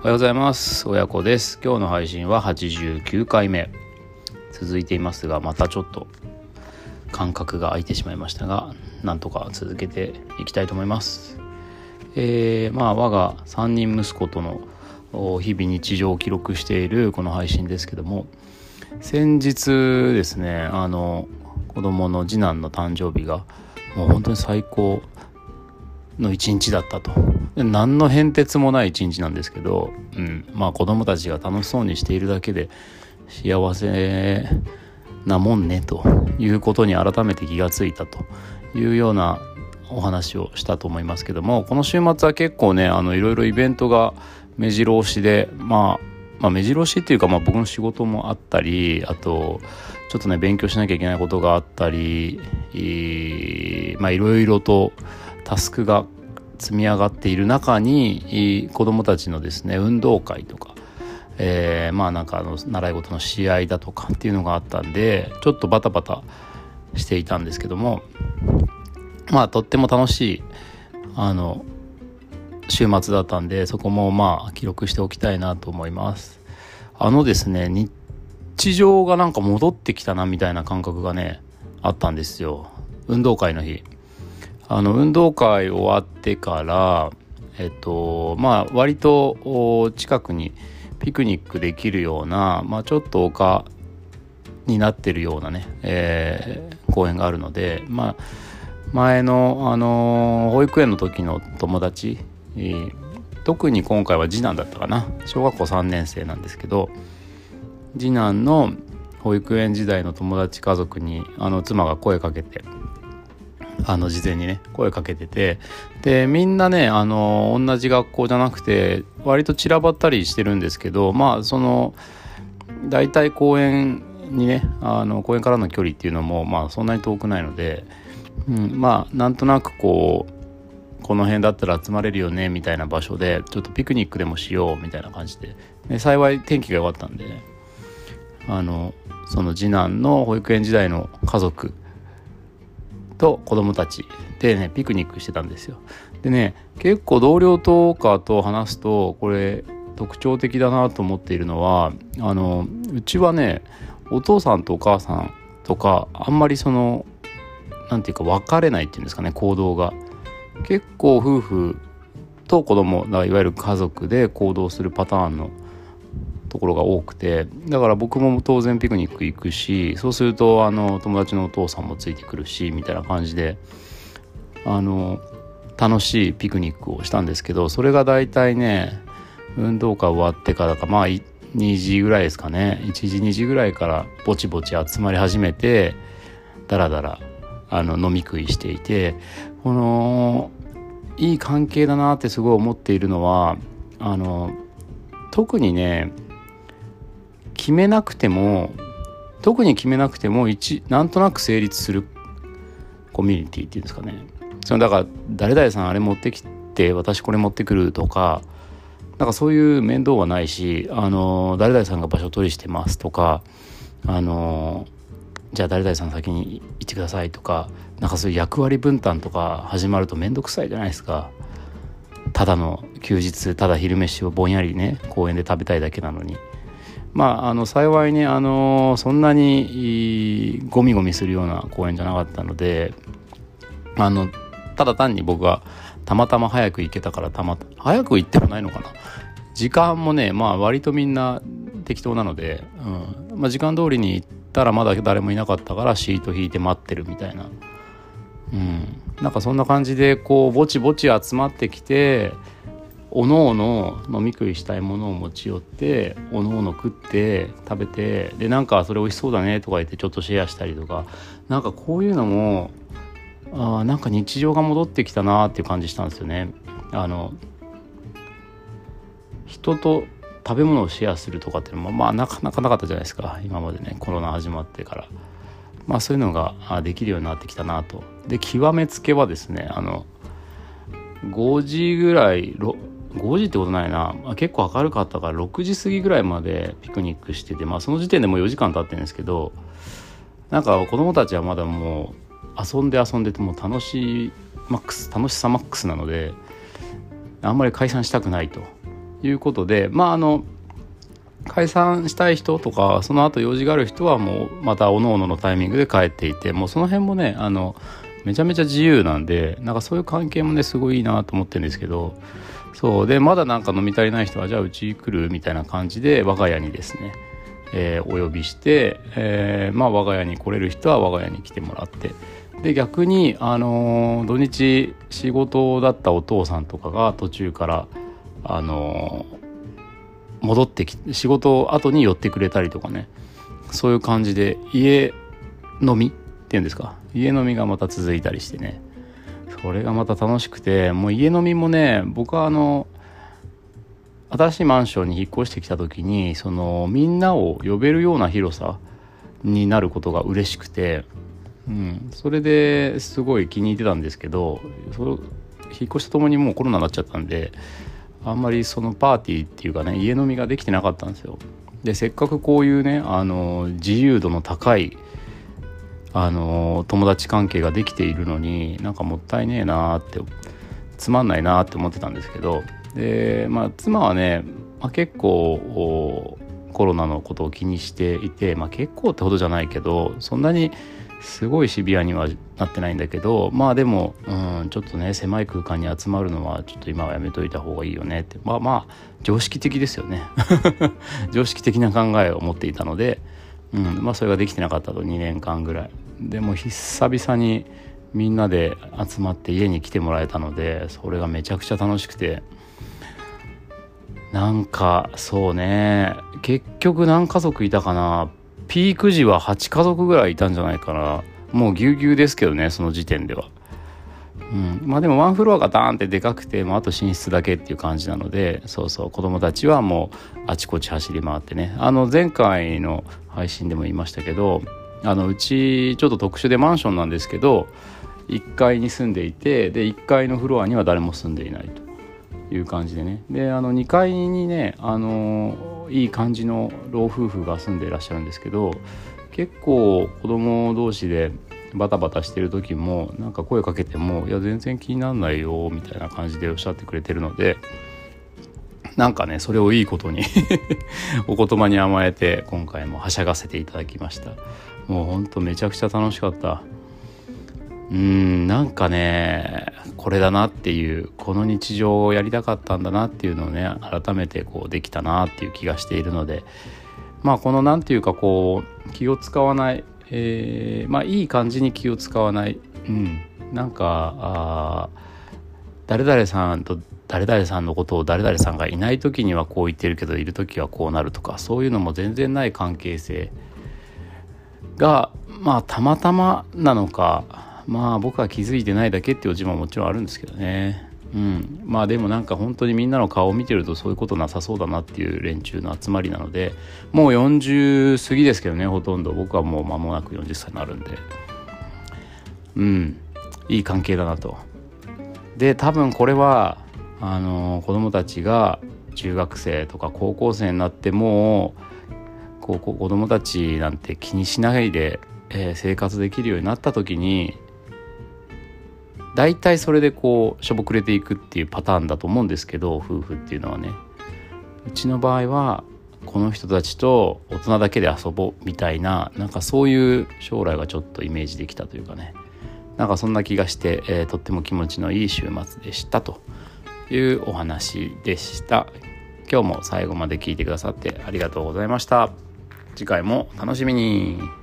おはようございます。親子です。今日の配信は89回目。続いていますがまたちょっと間隔が空いてしまいましたがなんとか続けていきたいと思います。えー、まあ我が3人息子との日々日常を記録しているこの配信ですけども先日ですねあの子供の次男の誕生日がもう本当に最高の一日だったと。何の変哲もない一日なんですけど、うん、まあ子供たちが楽しそうにしているだけで幸せなもんねということに改めて気がついたというようなお話をしたと思いますけどもこの週末は結構ねあのいろいろイベントが目白押しで、まあ、まあ目白押しっていうか、まあ、僕の仕事もあったりあとちょっとね勉強しなきゃいけないことがあったりまあいろいろとタスクが積み上がっている中に子どもたちのですね運動会とか、えー、まあなんかあの習い事の試合だとかっていうのがあったんでちょっとバタバタしていたんですけどもまあとっても楽しいあの週末だったんでそこもまあ記録しておきたいなと思います。あのですね日常がなんか戻ってきたなみたいな感覚がねあったんですよ。運動会の日。あの運動会終わってからえっとまあ割と近くにピクニックできるような、まあ、ちょっと丘になってるようなね、えー、公園があるのでまあ前の、あの保育園の時の友達、えー、特に今回は次男だったかな。小学校3年生なんですけど次男の保育園時代の友達家族にあの妻が声かけてあの事前にね声かけてて。でみんなねあの同じ学校じゃなくて割と散らばったりしてるんですけどまあその大体公園にねあの公園からの距離っていうのもまあそんなに遠くないので、うん、まあなんとなくこうこの辺だったら集まれるよねみたいな場所でちょっとピクニックでもしようみたいな感じで。で幸い天気が良かったんで、ね、あのその次男の保育園時代の家族と子供たちでねピクニックしてたんですよ。でね結構同僚とかと話すとこれ特徴的だなと思っているのはあのうちはねお父さんとお母さんとかあんまりその何て言うか分かれないっていうんですかね行動が。結構夫婦と子供だいわゆる家族で行動するパターンのところが多くてだから僕も当然ピクニック行くしそうするとあの友達のお父さんもついてくるしみたいな感じであの楽しいピクニックをしたんですけどそれが大体ね運動会終わってからかまあ2時ぐらいですかね。1時2時ぐらいからぼちぼち集まり始めてだらだらあの飲み食いしていてこのいい関係だなってすごい思っているのはあの特にね決めなくても特に決めなくても一なんとなく成立するコミュニティっていうんですかね。そのだから誰々さんあれ持ってきて私これ持ってくるとかなんかそういう面倒はないしあの誰々さんが場所取りしてますとかあのじゃあ誰々さん先に行ってくださいとかなんかそういう役割分担とか始まると面倒くさいじゃないですか。ただの休日ただ昼飯をぼんやりね公園で食べたいだけなのに。まあ、あの幸いね、あのそんなにゴミゴミするような公園じゃなかったのであのただ単に僕がたまたま早く行けたからたま早く行ってもないのかな。時間もねまあ割とみんな適当なので、うん。まあ、時間通りに行ったらまだ誰もいなかったからシート引いて待ってるみたいな、うん、なんかそんな感じでこうぼちぼち集まってきておのおの飲み食いしたいものを持ち寄っておのおの食って食べてでなんかそれ美味しそうだねとか言ってちょっとシェアしたりとかなんかこういうのもあなんか日常が戻ってきたなっていう感じしたんですよね。あの人と食べ物をシェアするとかっていうのもまあなかなかなかったじゃないですか今までねコロナ始まってから。まあそういうのができるようになってきたなと。で極めつけはですねあの5時ぐらい5時ってことないな、まあ、結構明るかったから6時過ぎぐらいまでピクニックしてて、まあ、その時点でもう4時間経ってるんですけどなんか子供たちはまだもう遊んで遊んでても楽しいマックス楽しさマックスなのであんまり解散したくないと。いうことでまああの解散したい人とかその後用事がある人はもうまたおのおののタイミングで帰っていてもうその辺もねあのめちゃめちゃ自由なんでなんかそういう関係もねすごいいいなと思ってるんですけどそう。でまだなんか飲み足りない人はじゃあうち来るみたいな感じで我が家にですね、えー、お呼びして、えー、まあ我が家に来れる人は我が家に来てもらって。で逆にあのー、土日仕事だったお父さんとかが途中からあの戻ってきて仕事後に寄ってくれたりとかね。そういう感じで家飲みっていうんですか？家飲みがまた続いたりしてね。それがまた楽しくてもう家飲みもね僕はあの新しいマンションに引っ越してきた時にそのみんなを呼べるような広さになることが嬉しくて、うん、それですごい気に入ってたんですけどそ引っ越しとともにもうコロナになっちゃったんであんまりそのパーティーっていうかね家飲みができてなかったんですよ。でせっかくこういうねあの自由度の高いあの友達関係ができているのになんかもったいねえなってつまんないなって思ってたんですけどでまあ妻はね、まあ、結構コロナのことを気にしていて、まあ、結構ってほどじゃないけどそんなにすごいシビアにはなってないんだけどまあでも、うん、ちょっとね狭い空間に集まるのはちょっと今はやめといた方がいいよねって。まあまあ常識的ですよね。常識的な考えを持っていたので、うん。まあ、それができてなかったと2年間ぐらい。でも久々にみんなで集まって家に来てもらえたのでそれがめちゃくちゃ楽しくて。なんかそうね。結局何家族いたかな。ピーク時は8家族ぐらいいたんじゃないかな。もうぎゅうぎゅうですけどねその時点では。うん、まあでもワンフロアがダーンってでかくて、まあ、あと寝室だけっていう感じなのでそうそう子供たちはもうあちこち走り回ってね。あの前回の配信でも言いましたけどあのうちちょっと特殊でマンションなんですけど1階に住んでいてで1階のフロアには誰も住んでいないという感じでね。であの2階にねあのいい感じの老夫婦が住んでいらっしゃるんですけど結構子供同士でバタバタしてる時もなんか声かけても「いや全然気にならないよ」みたいな感じでおっしゃってくれてるのでなんかねそれをいいことに お言葉に甘えて今回もはしゃがせていただきました。もうほんとめちゃくちゃ楽しかった。うんなんかねこれだなっていうこの日常をやりたかったんだなっていうのをね改めてこうできたなっていう気がしているのでまあこの何て言うかこう気を使わない、えー、まあいい感じに気を使わない、うん、なんかあ誰々さんと誰々さんのことを誰々さんがいない時にはこう言ってるけどいる時はこうなるとかそういうのも全然ない関係性がまあたまたまなのかまあ僕は気づいてないだけっていう自慢ももちろんあるんですけどねうん。まあでもなんか本当にみんなの顔を見てるとそういうことなさそうだなっていう連中の集まりなのでもう40過ぎですけどねほとんど。僕はもう間もなく40歳になるんで。うん。いい関係だなと。で多分これはあの子供たちが中学生とか高校生になってもこう子供たちなんて気にしないで、えー、生活できるようになった時に大体それでこうしょぼくれていくっていうパターンだと思うんですけど夫婦っていうのはね。うちの場合はこの人たちと大人だけで遊ぼうみたいななんかそういう将来がちょっとイメージできたというかね。なんかそんな気がして、えー、とっても気持ちのいい週末でしたというお話でした。今日も最後まで聞いてくださってありがとうございました。次回も楽しみに。